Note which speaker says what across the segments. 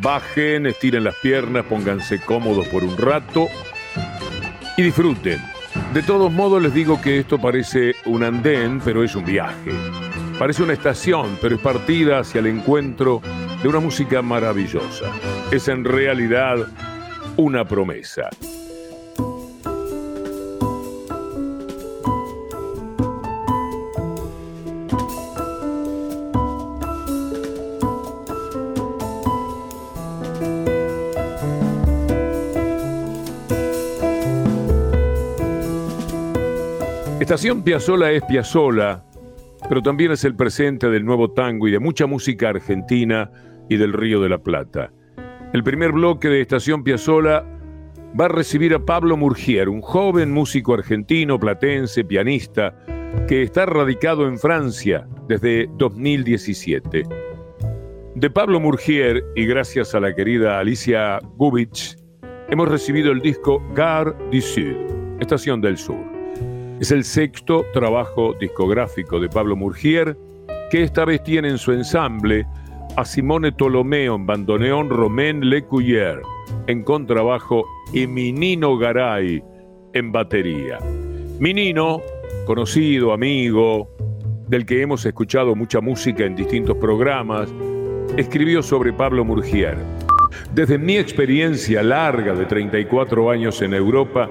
Speaker 1: Bajen, estiren las piernas, pónganse cómodos por un rato y disfruten. De todos modos les digo que esto parece un andén, pero es un viaje. Parece una estación, pero es partida hacia el encuentro de una música maravillosa. Es en realidad una promesa. Estación Piazzola es Piazzola, pero también es el presente del nuevo tango y de mucha música argentina y del Río de la Plata. El primer bloque de Estación Piazzola va a recibir a Pablo Murgier, un joven músico argentino, platense, pianista, que está radicado en Francia desde 2017. De Pablo Murgier, y gracias a la querida Alicia Gubich, hemos recibido el disco Gare du Sud, Estación del Sur. Es el sexto trabajo discográfico de Pablo Murgier, que esta vez tiene en su ensamble a Simone Tolomeo en bandoneón, Romain Lecuyer en contrabajo y Minino Garay en batería. Minino, conocido, amigo, del que hemos escuchado mucha música en distintos programas, escribió sobre Pablo Murgier. Desde mi experiencia larga de 34 años en Europa,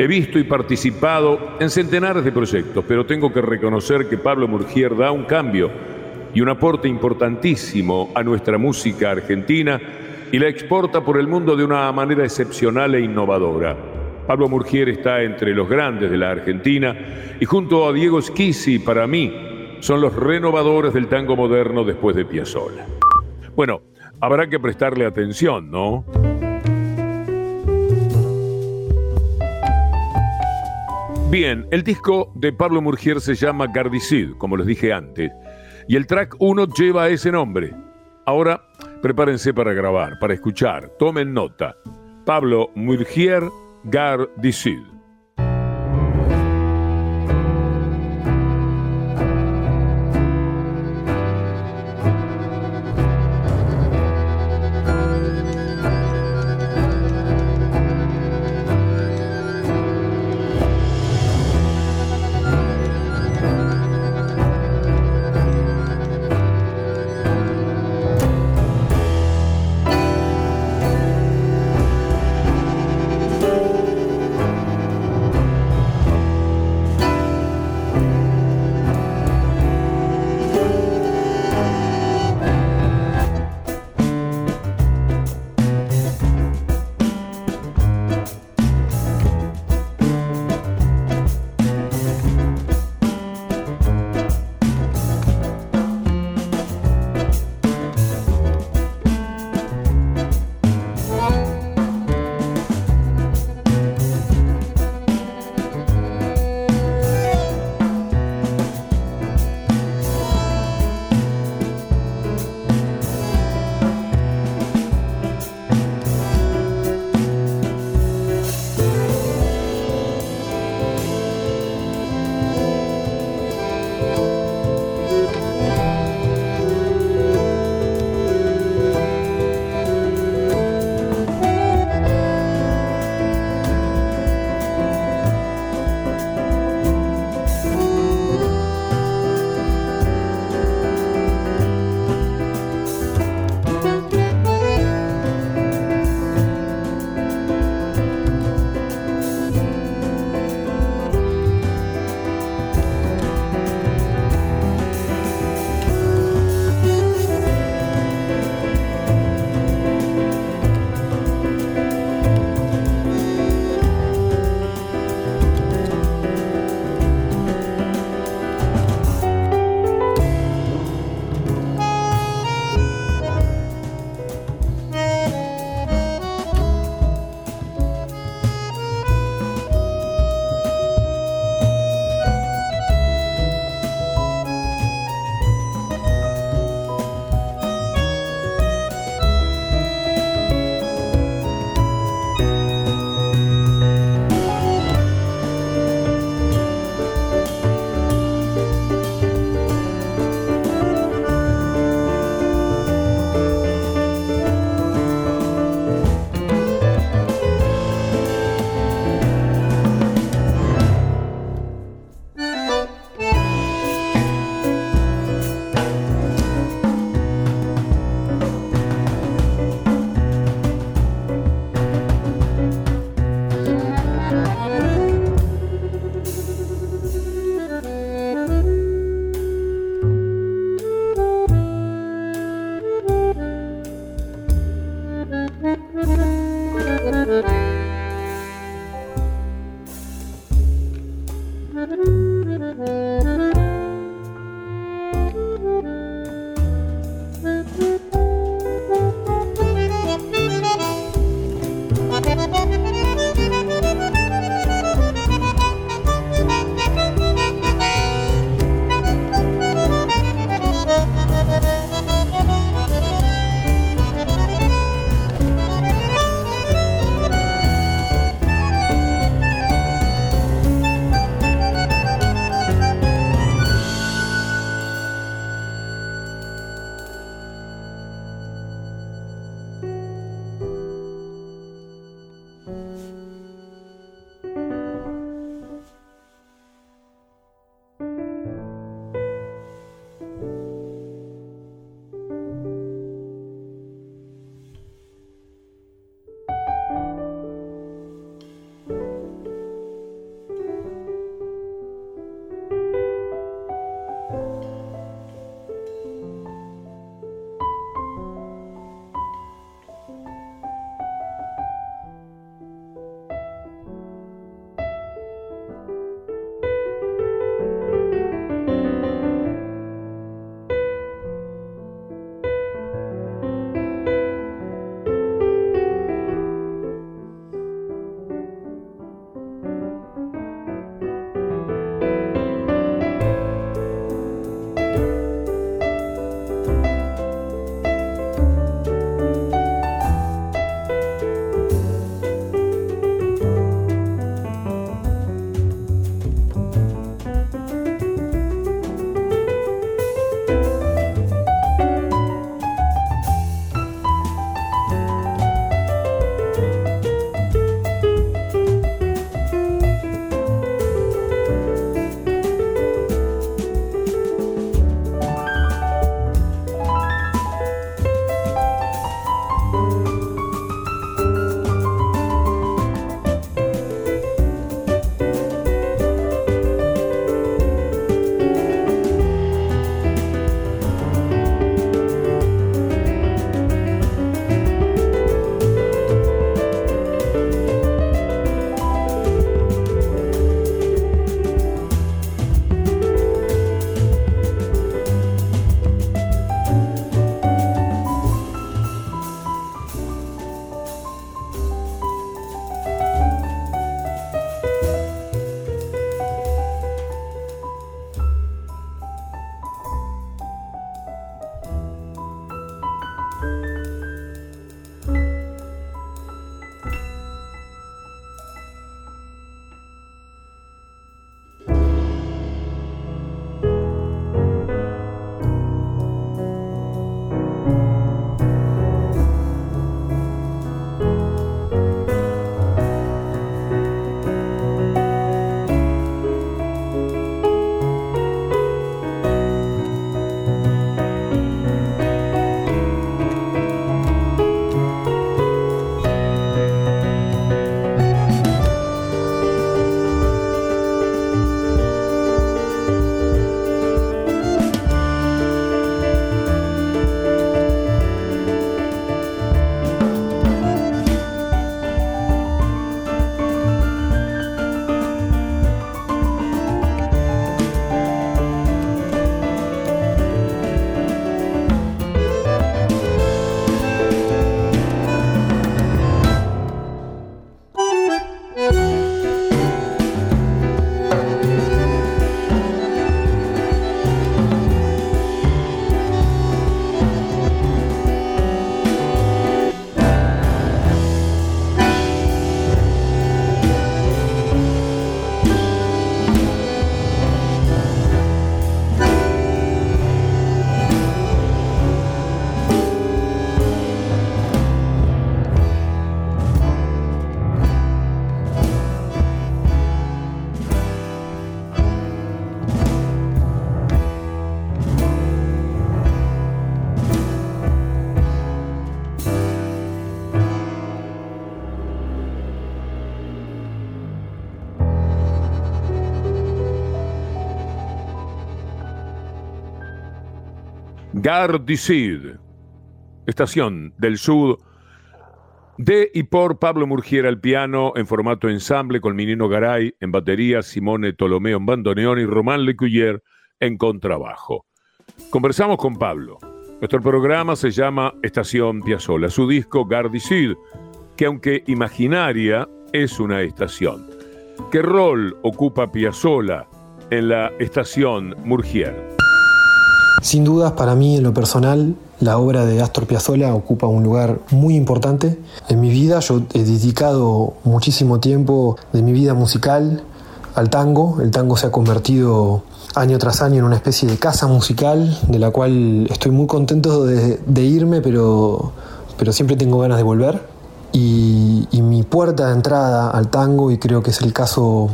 Speaker 1: He visto y participado en centenares de proyectos, pero tengo que reconocer que Pablo Murgier da un cambio y un aporte importantísimo a nuestra música argentina y la exporta por el mundo de una manera excepcional e innovadora. Pablo Murgier está entre los grandes de la Argentina y junto a Diego Schisi, para mí, son los renovadores del tango moderno después de Piazzolla. Bueno, habrá que prestarle atención, ¿no? Bien, el disco de Pablo Murgier se llama Gardicid, como les dije antes, y el track 1 lleva ese nombre. Ahora, prepárense para grabar, para escuchar, tomen nota. Pablo Murgier Gardicid. Gardicid, estación del sur de y por Pablo Murgiera al piano en formato ensamble con Minino Garay en batería, Simone Tolomeo en bandoneón y Román Lecuyer en contrabajo. Conversamos con Pablo. Nuestro programa se llama Estación Piazzola, su disco Gardicid, que aunque imaginaria, es una estación. ¿Qué rol ocupa Piazzola en la estación Murgier?
Speaker 2: Sin dudas, para mí, en lo personal, la obra de Astor Piazzolla ocupa un lugar muy importante en mi vida. Yo he dedicado muchísimo tiempo de mi vida musical al tango. El tango se ha convertido año tras año en una especie de casa musical de la cual estoy muy contento de, irme, pero, pero siempre tengo ganas de volver. Y, y mi puerta de entrada al tango, y creo que es el caso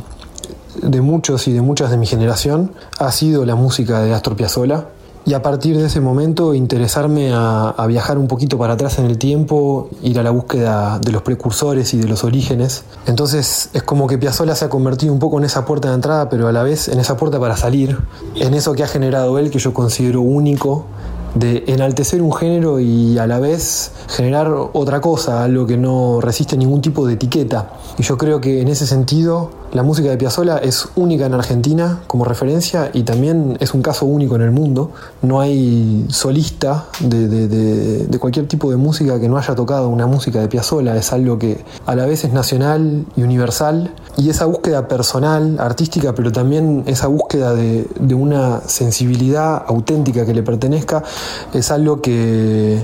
Speaker 2: de muchos y de muchas de mi generación, ha sido la música de Astor Piazzolla y a partir de ese momento interesarme a, viajar un poquito para atrás en el tiempo, ir a la búsqueda de los precursores y de los orígenes. Entonces es como que Piazzolla se ha convertido un poco en esa puerta de entrada, pero a la vez en esa puerta para salir, en eso que ha generado él que yo considero único de enaltecer un género y a la vez generar otra cosa, algo que no resiste ningún tipo de etiqueta. Y yo creo que en ese sentido la música de Piazzolla es única en Argentina como referencia y también es un caso único en el mundo. No hay solista de, cualquier tipo de música que no haya tocado una música de Piazzolla. Es algo que a la vez es nacional y universal. Y esa búsqueda personal, artística, pero también esa búsqueda de, de una sensibilidad auténtica que le pertenezca, es algo que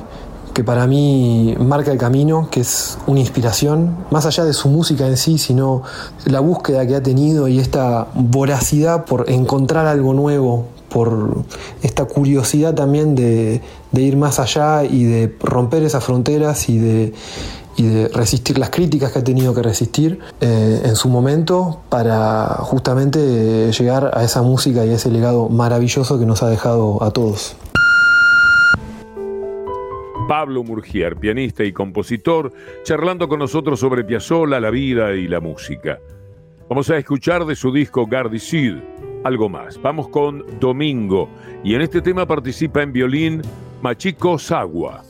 Speaker 2: que para mí marca el camino, que es una inspiración, más allá de su música en sí, sino la búsqueda que ha tenido y esta voracidad por encontrar algo nuevo, por esta curiosidad también de, ir más allá y de romper esas fronteras y de, resistir las críticas que ha tenido que resistir eh, en su momento para justamente llegar a esa música y a ese legado maravilloso que nos ha dejado a todos.
Speaker 1: Pablo Murgier, pianista y compositor, charlando con nosotros sobre Piazzolla, la vida y la música. Vamos a escuchar de su disco Gardicid algo más. Vamos con Domingo y en este tema participa en violín Machiko Sagua.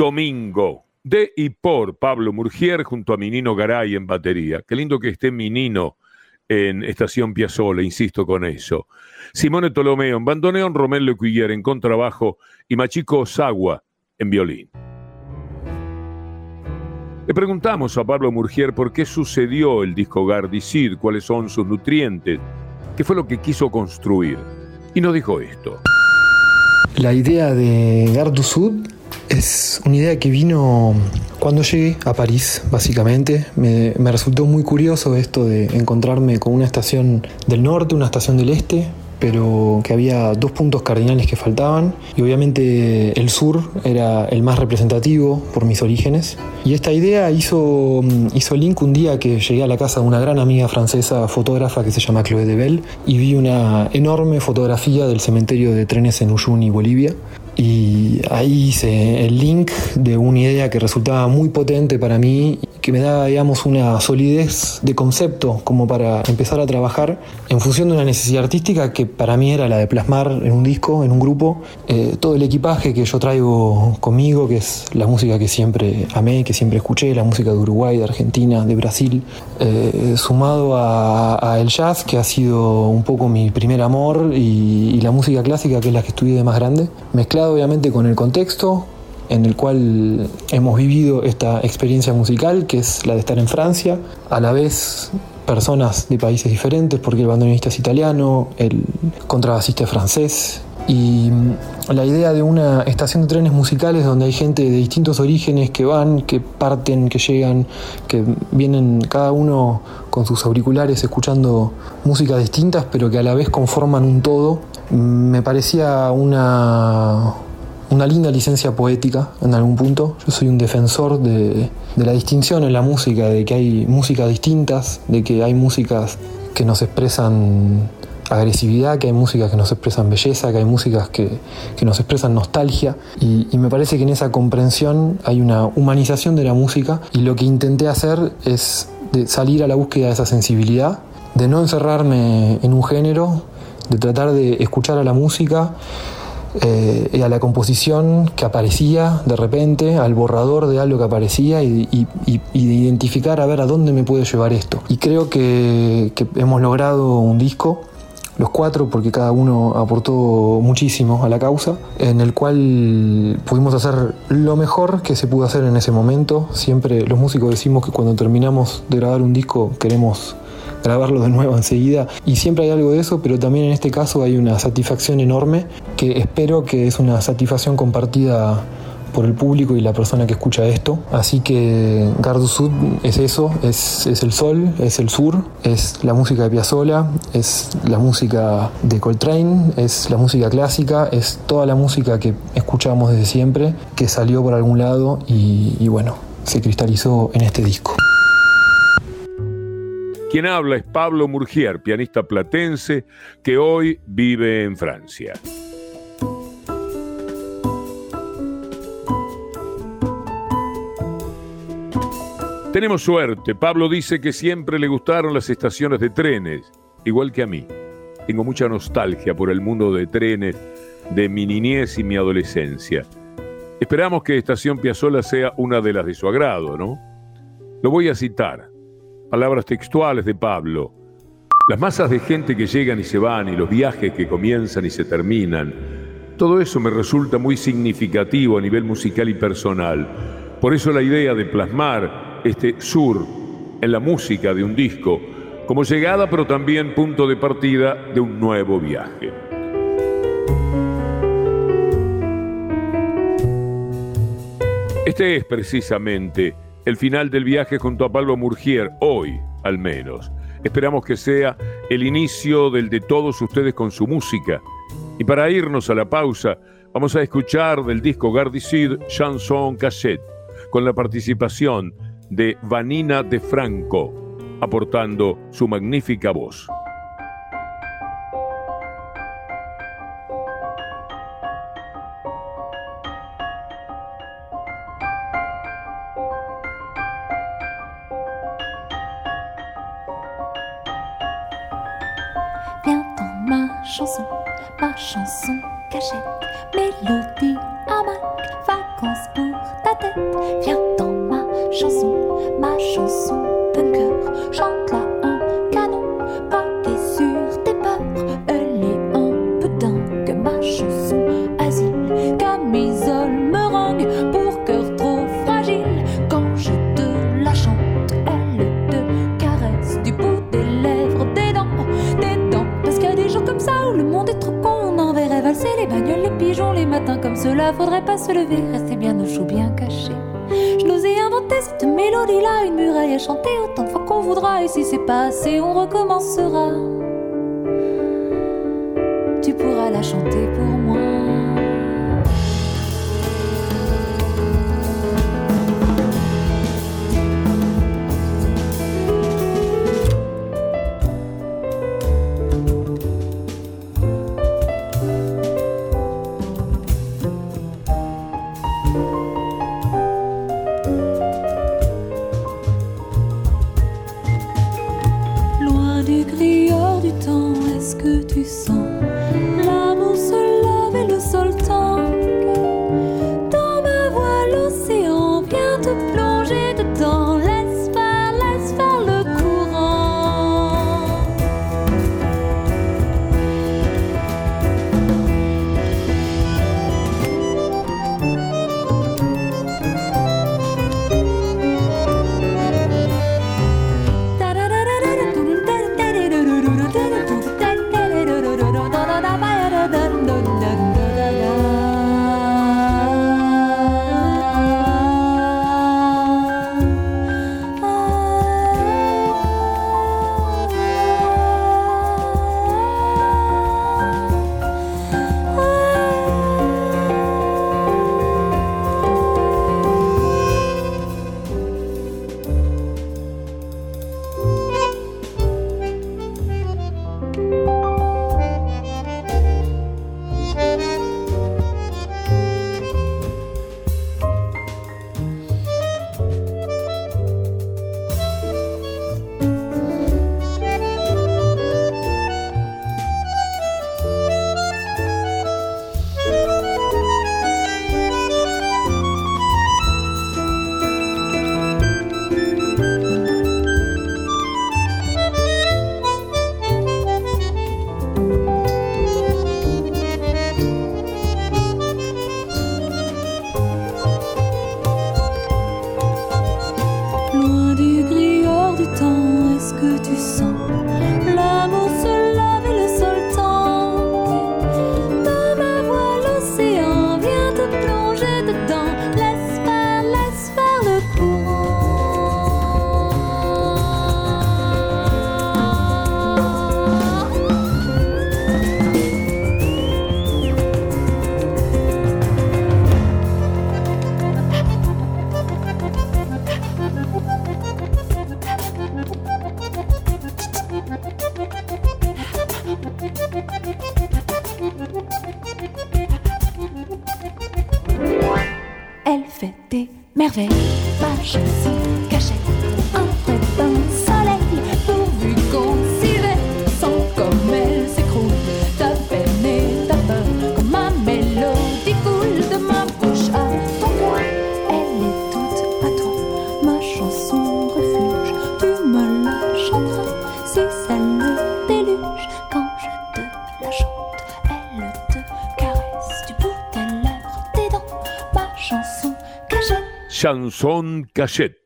Speaker 1: Domingo, de y por Pablo Murgier junto a Minino Garay en batería. Qué lindo que esté Minino en Estación Piazzola, insisto con eso. Simone Tolomeo en bandoneón, Romel Lecuyer en contrabajo y Machico Sagua en violín. Le preguntamos a Pablo Murgier por qué sucedió el disco Gardicid, cuáles son sus nutrientes, qué fue lo que quiso construir. Y nos dijo esto.
Speaker 2: La idea de Gardusud es una idea que vino cuando llegué a París, básicamente. Me, resultó muy curioso esto de encontrarme con una estación del norte, una estación del este, pero que había dos puntos cardinales que faltaban y obviamente el sur era el más representativo por mis orígenes. Y esta idea hizo, hizo link un día que llegué a la casa de una gran amiga francesa fotógrafa que se llama Chloé de Bell y vi una enorme fotografía del cementerio de trenes en Uyuni, Bolivia y ahí hice el link de una idea que resultaba muy potente para mí, que me daba, digamos, una solidez de concepto como para empezar a trabajar en función de una necesidad artística que para mí era la de plasmar en un disco, en un grupo, eh, todo el equipaje que yo traigo conmigo, que es la música que siempre amé, que siempre escuché, la música de Uruguay, de Argentina, de Brasil, eh, sumado a, el jazz, que ha sido un poco mi primer amor, y, y la música clásica, que es la que estudié de más grande, mezclado obviamente con el contexto en el cual hemos vivido esta experiencia musical, que es la de estar en Francia, a la vez personas de países diferentes, porque el bandoneonista es italiano, el contrabasista es francés, y la idea de una estación de trenes musicales donde hay gente de distintos orígenes que van, que parten, que llegan, que vienen cada uno con sus auriculares escuchando músicas distintas, pero que a la vez conforman un todo, me parecía una, una linda licencia poética en algún punto. Yo soy un defensor de, la distinción en la música, de que hay músicas distintas, de que hay músicas que nos expresan agresividad, que hay músicas que nos expresan belleza, que hay músicas que, nos expresan nostalgia. Y, me parece que en esa comprensión hay una humanización de la música y lo que intenté hacer es salir a la búsqueda de esa sensibilidad, de no encerrarme en un género, de tratar de escuchar a la música eh, y a la composición que aparecía de repente, al borrador de algo que aparecía y, de identificar a ver a dónde me puede llevar esto. Y creo que, que hemos logrado un disco los cuatro, porque cada uno aportó muchísimo a la causa, en el cual pudimos hacer lo mejor que se pudo hacer en ese momento. Siempre los músicos decimos que cuando terminamos de grabar un disco queremos grabarlo de nuevo enseguida. Y siempre hay algo de eso, pero también en este caso hay una satisfacción enorme que espero que es una satisfacción compartida por el público y la persona que escucha esto. Así que Gardu Sud es eso, es, es, el sol, es el sur, es la música de Piazzolla, es la música de Coltrane, es la música clásica, es toda la música que escuchamos desde siempre, que salió por algún lado y, y bueno, se cristalizó en este disco.
Speaker 1: Quien habla es Pablo Murgier, pianista platense que hoy vive en Francia. Tenemos suerte. Pablo dice que siempre le gustaron las estaciones de trenes, igual que a mí. Tengo mucha nostalgia por el mundo de trenes de mi niñez y mi adolescencia. Esperamos que Estación Piazzola sea una de las de su agrado, ¿no? Lo voy a citar palabras textuales de Pablo. Las masas de gente que llegan y se van y los viajes que comienzan y se terminan, todo eso me resulta muy significativo a nivel musical y personal.
Speaker 3: Por eso la idea de plasmar este sur en la música de un disco como llegada pero también punto de partida de un nuevo viaje. Este es precisamente el final del viaje junto a Pablo Murgier, hoy al menos. Esperamos que sea el inicio del de todos ustedes con su música. Y para irnos a la pausa, vamos a escuchar del disco Gardicid Chanson Cassette, con la participación de Vanina de Franco, aportando su magnífica voz.
Speaker 1: chanson,
Speaker 3: ma chanson cachette, mélodie à vacances pour ta tête, viens dans ma chanson, ma chanson cela faudrait pas se lever, rester bien au chaud, bien caché. Je nous ai inventé cette mélodie-là, une muraille à chanter autant de fois qu'on voudra, et si c'est pas assez, on recommencera. Tu pourras la chanter pour moi. merveille.
Speaker 1: Chanson Cachet,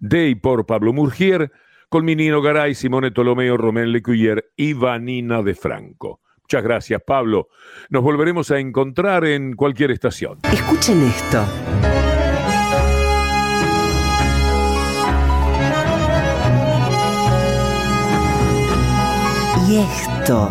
Speaker 1: de y por Pablo Murgier, con Minino Garay, Simone Tolomeo, Romén Lecuyer y Vanina de Franco. Muchas gracias, Pablo. Nos volveremos a encontrar en cualquier estación.
Speaker 4: Escuchen esto. Y esto.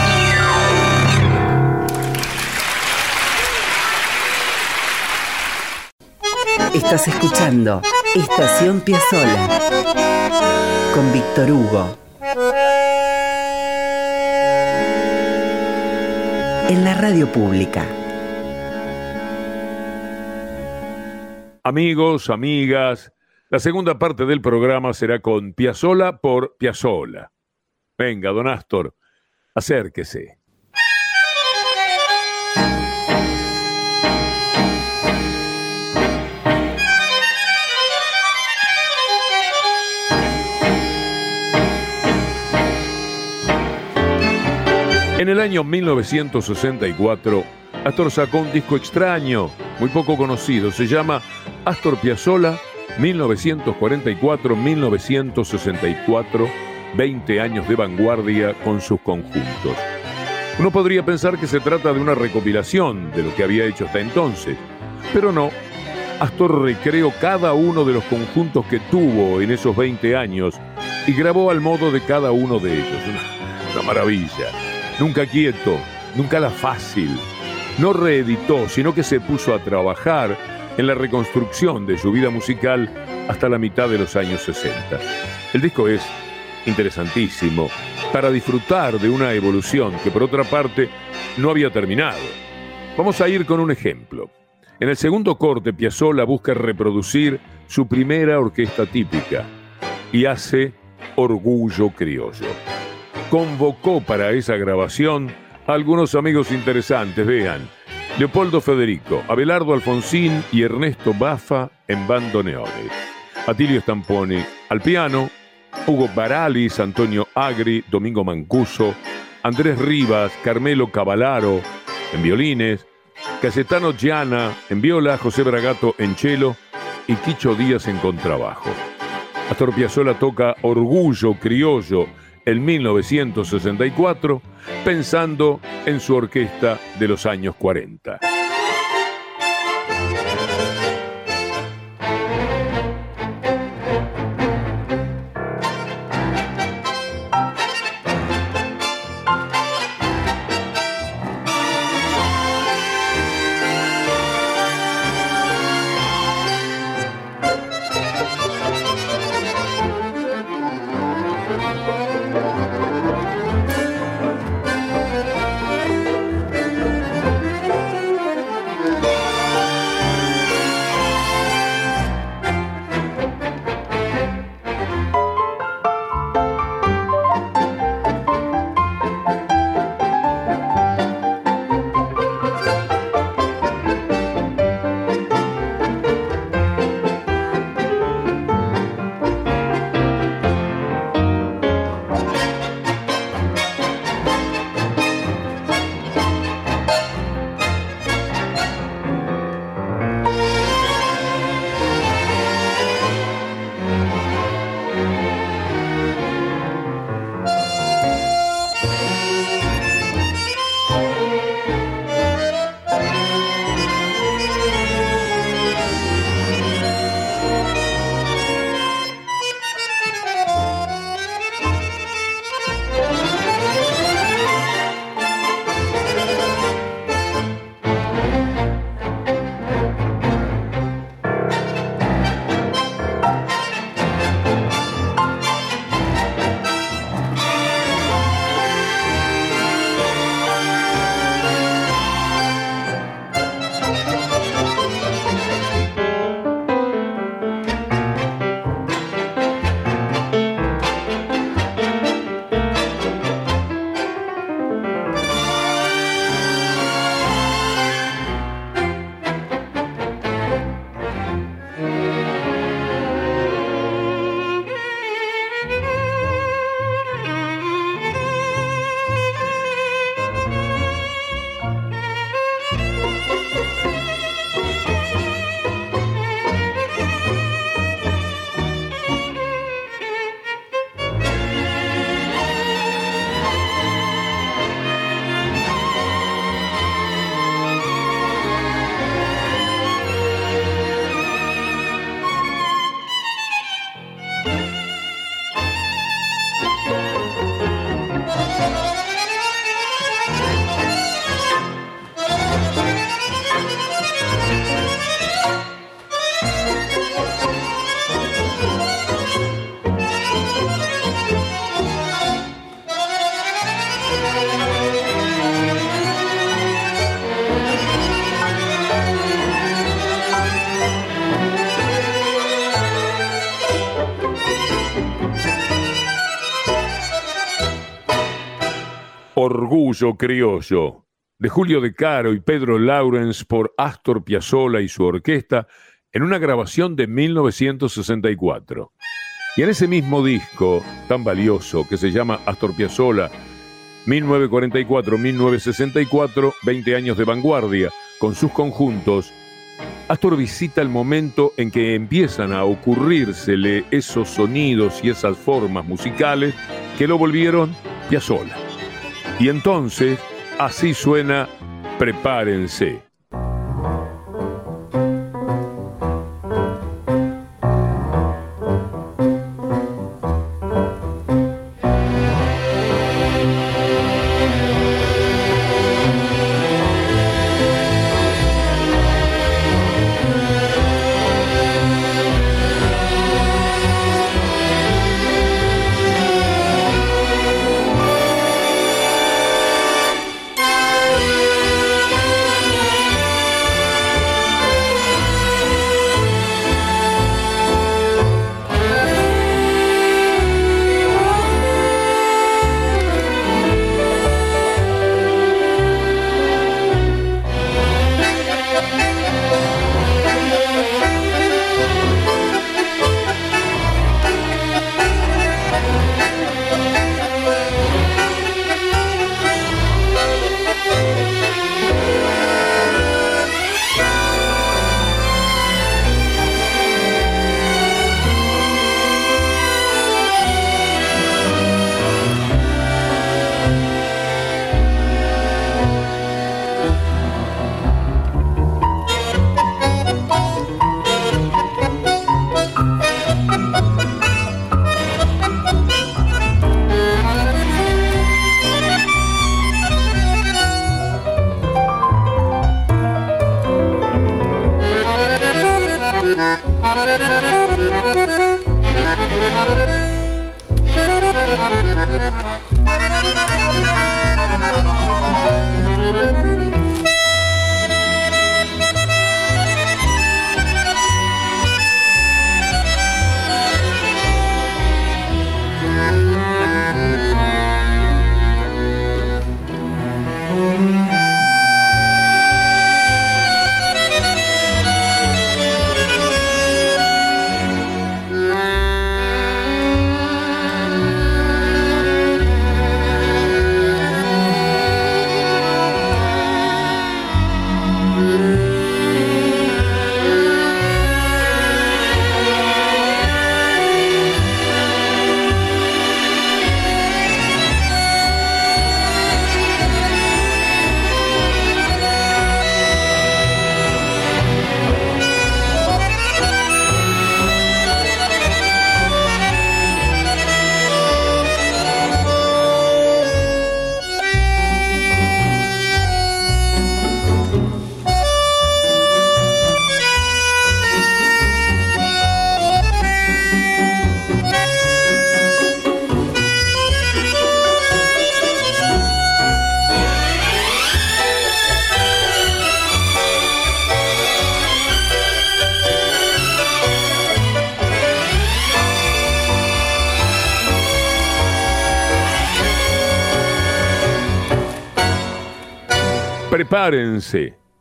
Speaker 4: Estás escuchando Estación Piazzola con Víctor Hugo. En la radio pública.
Speaker 1: Amigos, amigas, la segunda parte del programa será con Piazzola por Piazzola. Venga, don Astor, acérquese. En el año 1964, Astor sacó un disco extraño, muy poco conocido, se llama Astor Piazzolla 1944-1964, 20 años de vanguardia con sus conjuntos. Uno podría pensar que se trata de una recopilación de lo que había hecho hasta entonces, pero no. Astor recreó cada uno de los conjuntos que tuvo en esos 20 años y grabó al modo de cada uno de ellos. Una, una maravilla. Nunca quieto, nunca la fácil. No reeditó, sino que se puso a trabajar en la reconstrucción de su vida musical hasta la mitad de los años 60. El disco es interesantísimo para disfrutar de una evolución que por otra parte no había terminado. Vamos a ir con un ejemplo. En el segundo corte, Piazzolla busca reproducir su primera orquesta típica y hace Orgullo Criollo. Convocó para esa grabación a algunos amigos interesantes, vean, Leopoldo Federico, Abelardo Alfonsín y Ernesto Baffa en bandoneones. Atilio Stamponi al piano, Hugo Baralis, Antonio Agri, Domingo Mancuso, Andrés Rivas, Carmelo Cavalaro en violines, Casetano Giana en viola, José Bragato en cello y Quicho Díaz en contrabajo. Astor Piazzolla toca Orgullo Criollo en 1964 pensando en su orquesta de los años 40. Criollo, de Julio De Caro y Pedro Lawrence por Astor Piazzolla y su orquesta en una grabación de 1964. Y en ese mismo disco tan valioso que se llama Astor Piazzolla 1944-1964, 20 años de vanguardia, con sus conjuntos, Astor visita el momento en que empiezan a ocurrírsele esos sonidos y esas formas musicales que lo volvieron Piazzolla. Y entonces, así suena Prepárense.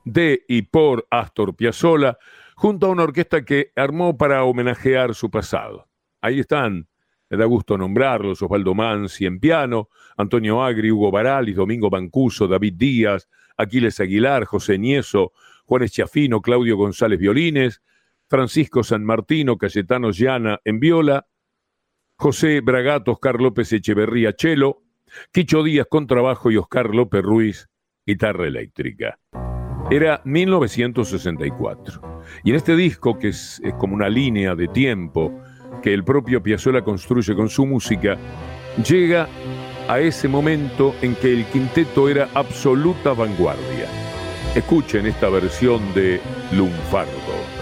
Speaker 1: De y por Astor Piazzolla junto a una orquesta que armó para homenajear su pasado. Ahí están, me da gusto nombrarlos, Osvaldo Mansi en piano, Antonio Agri, Hugo Baralis, Domingo Bancuso, David Díaz, Aquiles Aguilar, José Nieso, Juan Chafino, Claudio González Violines, Francisco San Martino, Cayetano Llana en viola, José Bragato, Oscar López Echeverría Chelo, Quicho Díaz con trabajo y Oscar López Ruiz guitarra eléctrica. Era 1964. Y en este disco, que es, como una línea de tiempo que el propio Piazzolla construye con su música, llega a ese momento en que el quinteto era absoluta vanguardia. Escuchen esta versión de Lunfardo.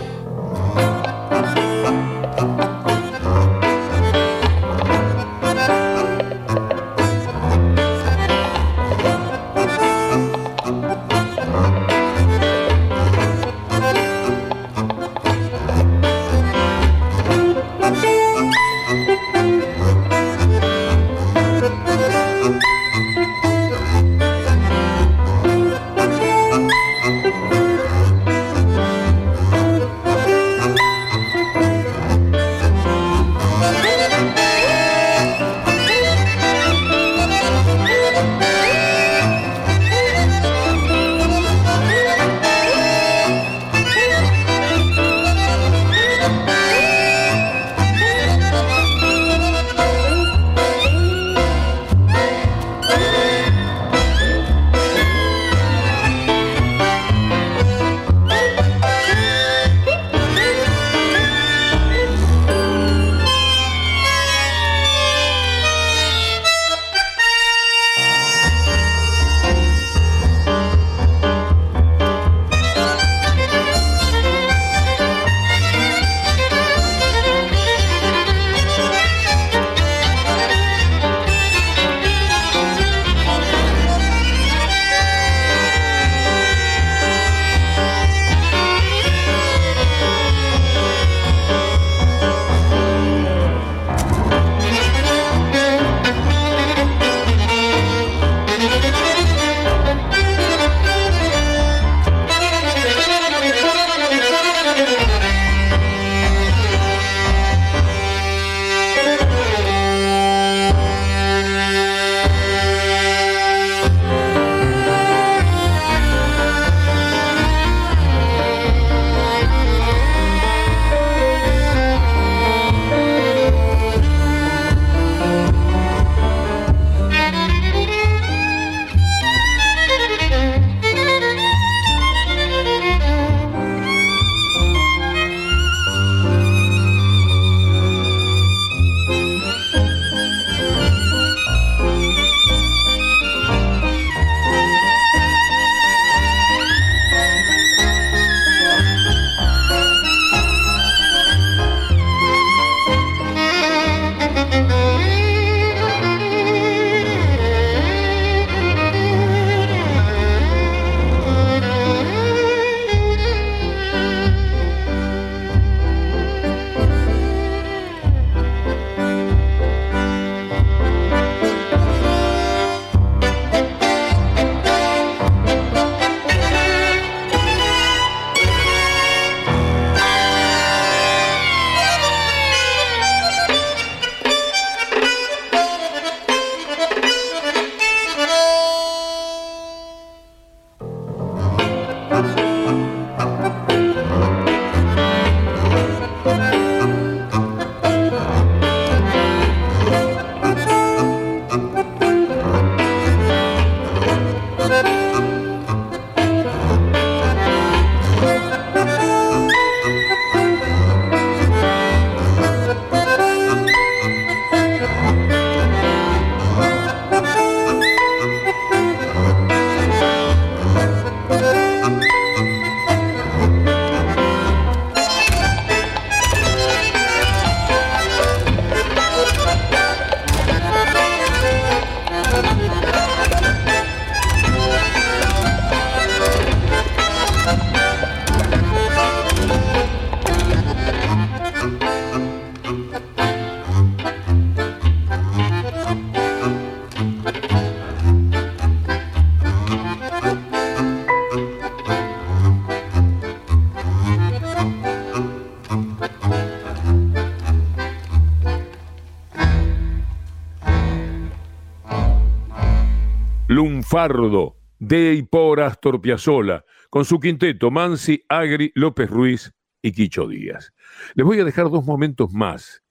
Speaker 1: Lunfardo, de y por Astor Piazzolla, con su quinteto Mansi, Agri, López Ruiz y Quicho Díaz. Les voy a dejar dos momentos más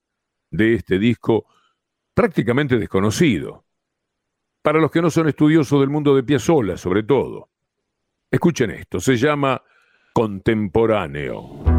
Speaker 1: de este disco prácticamente desconocido, para los que no son estudiosos del mundo de Piazzolla sobre todo. Escuchen esto, se llama Contemporáneo.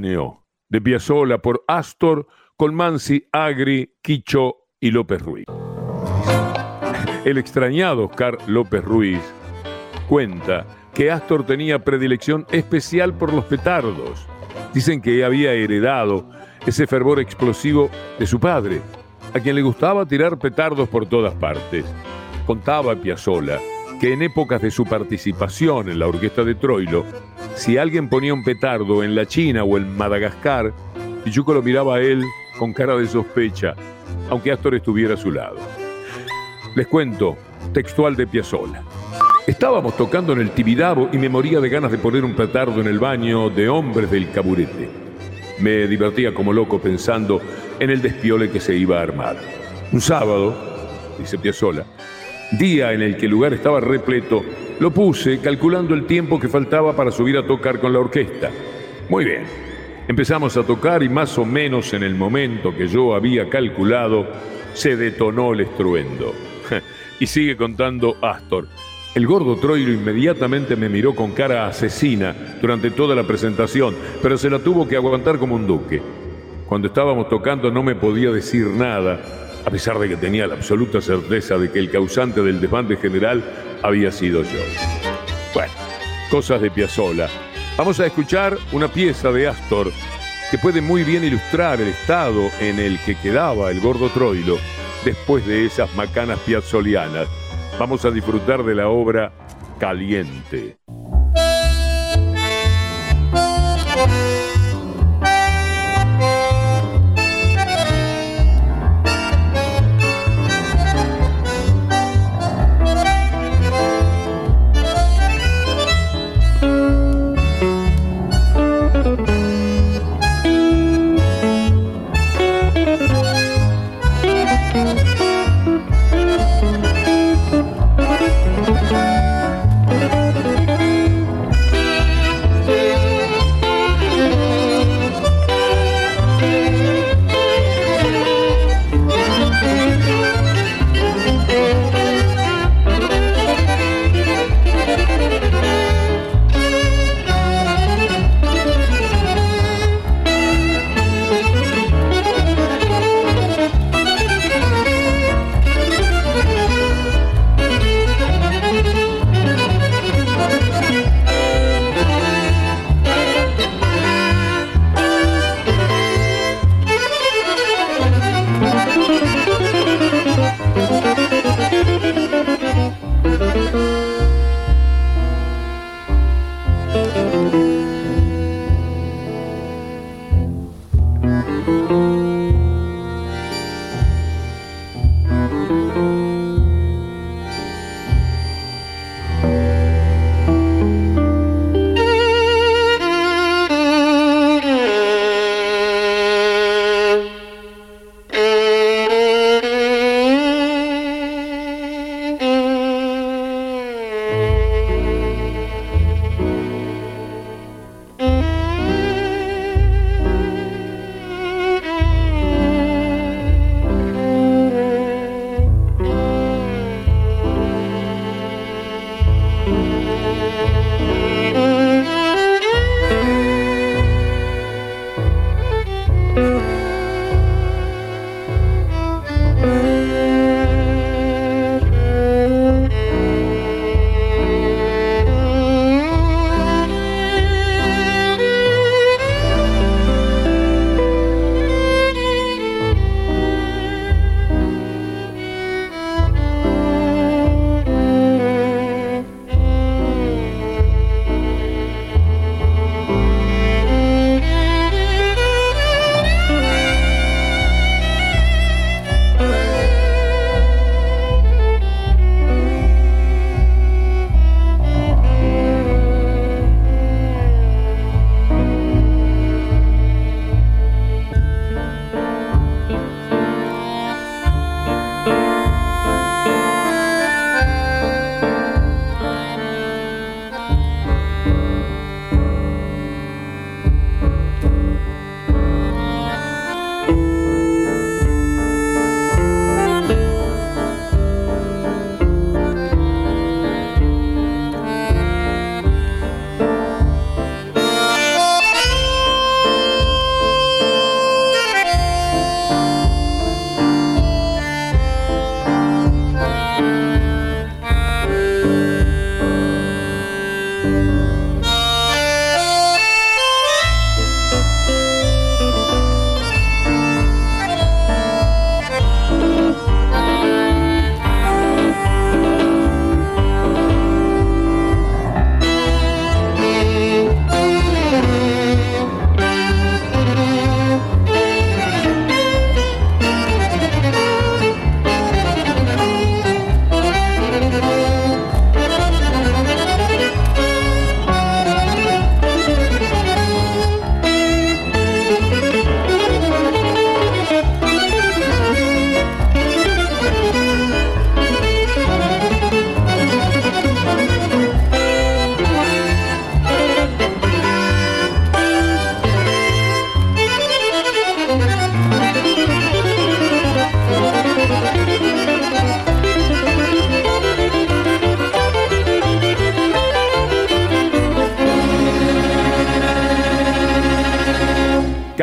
Speaker 1: De Piazzolla por Astor, Colmansi, Agri, Quicho y López Ruiz. El extrañado Oscar López Ruiz cuenta que Astor tenía predilección especial por los petardos. Dicen que había heredado ese fervor explosivo de su padre, a quien le gustaba tirar petardos por todas partes. Contaba Piazzolla que en épocas de su participación en la orquesta de Troilo, si alguien ponía un petardo en la China o en Madagascar, Pichuco lo miraba a él con cara de sospecha, aunque Astor estuviera a su lado. Les cuento, textual de Piazzolla. Estábamos tocando en el Tibidabo y me moría de ganas de poner un petardo en el baño de hombres del caburete. Me divertía como loco pensando en el despiole que se iba a armar. Un sábado, dice Piazzolla, día en el que el lugar estaba repleto, lo puse calculando el tiempo que faltaba para subir a tocar con la orquesta. Muy bien, empezamos a tocar y más o menos en el momento que yo había calculado, se detonó el estruendo. y sigue contando Astor. El gordo Troilo inmediatamente me miró con cara asesina durante toda la presentación, pero se la tuvo que aguantar como un duque. Cuando estábamos tocando no me podía decir nada, a pesar de que tenía la absoluta certeza de que el causante del desbande general había sido yo. Bueno, cosas de Piazzolla. Vamos a escuchar una pieza de Astor que puede muy bien ilustrar el estado en el que quedaba el gordo Troilo después de esas macanas piazzolianas. Vamos a disfrutar de la obra Caliente.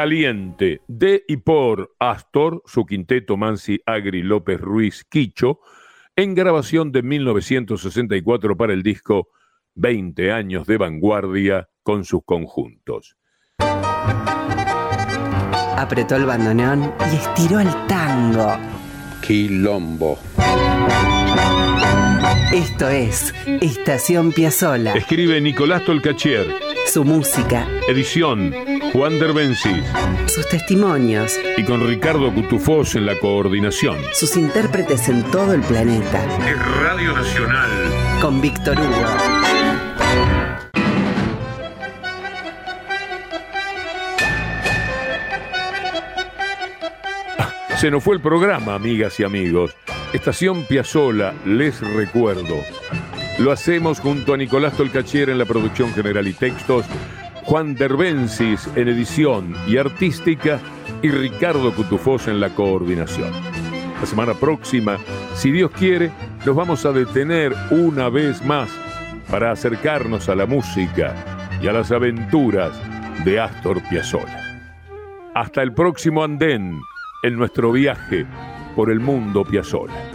Speaker 1: Caliente, de y por Astor, su quinteto Mansi Agri López Ruiz Quicho, en grabación de 1964 para el disco 20 años de vanguardia con sus conjuntos.
Speaker 4: Apretó el bandoneón y estiró el tango.
Speaker 5: Quilombo.
Speaker 4: Esto es Estación Piazzola.
Speaker 1: Escribe Nicolás Tolcachier.
Speaker 4: Su música.
Speaker 1: Edición Juan Derbencis.
Speaker 4: Sus testimonios.
Speaker 1: Y con Ricardo Cutufós en la coordinación.
Speaker 4: Sus intérpretes en todo el planeta.
Speaker 1: Es Radio Nacional.
Speaker 4: Con Víctor Hugo.
Speaker 1: Se nos fue el programa, amigas y amigos. Estación Piazzola, les recuerdo. Lo hacemos junto a Nicolás Tolcachier en la producción general y textos, Juan Derbensis en edición y artística y Ricardo Cutufós en la coordinación. La semana próxima, si Dios quiere, nos vamos a detener una vez más para acercarnos a la música y a las aventuras de Astor Piazzolla. Hasta el próximo andén en nuestro viaje por el mundo Piazzolla.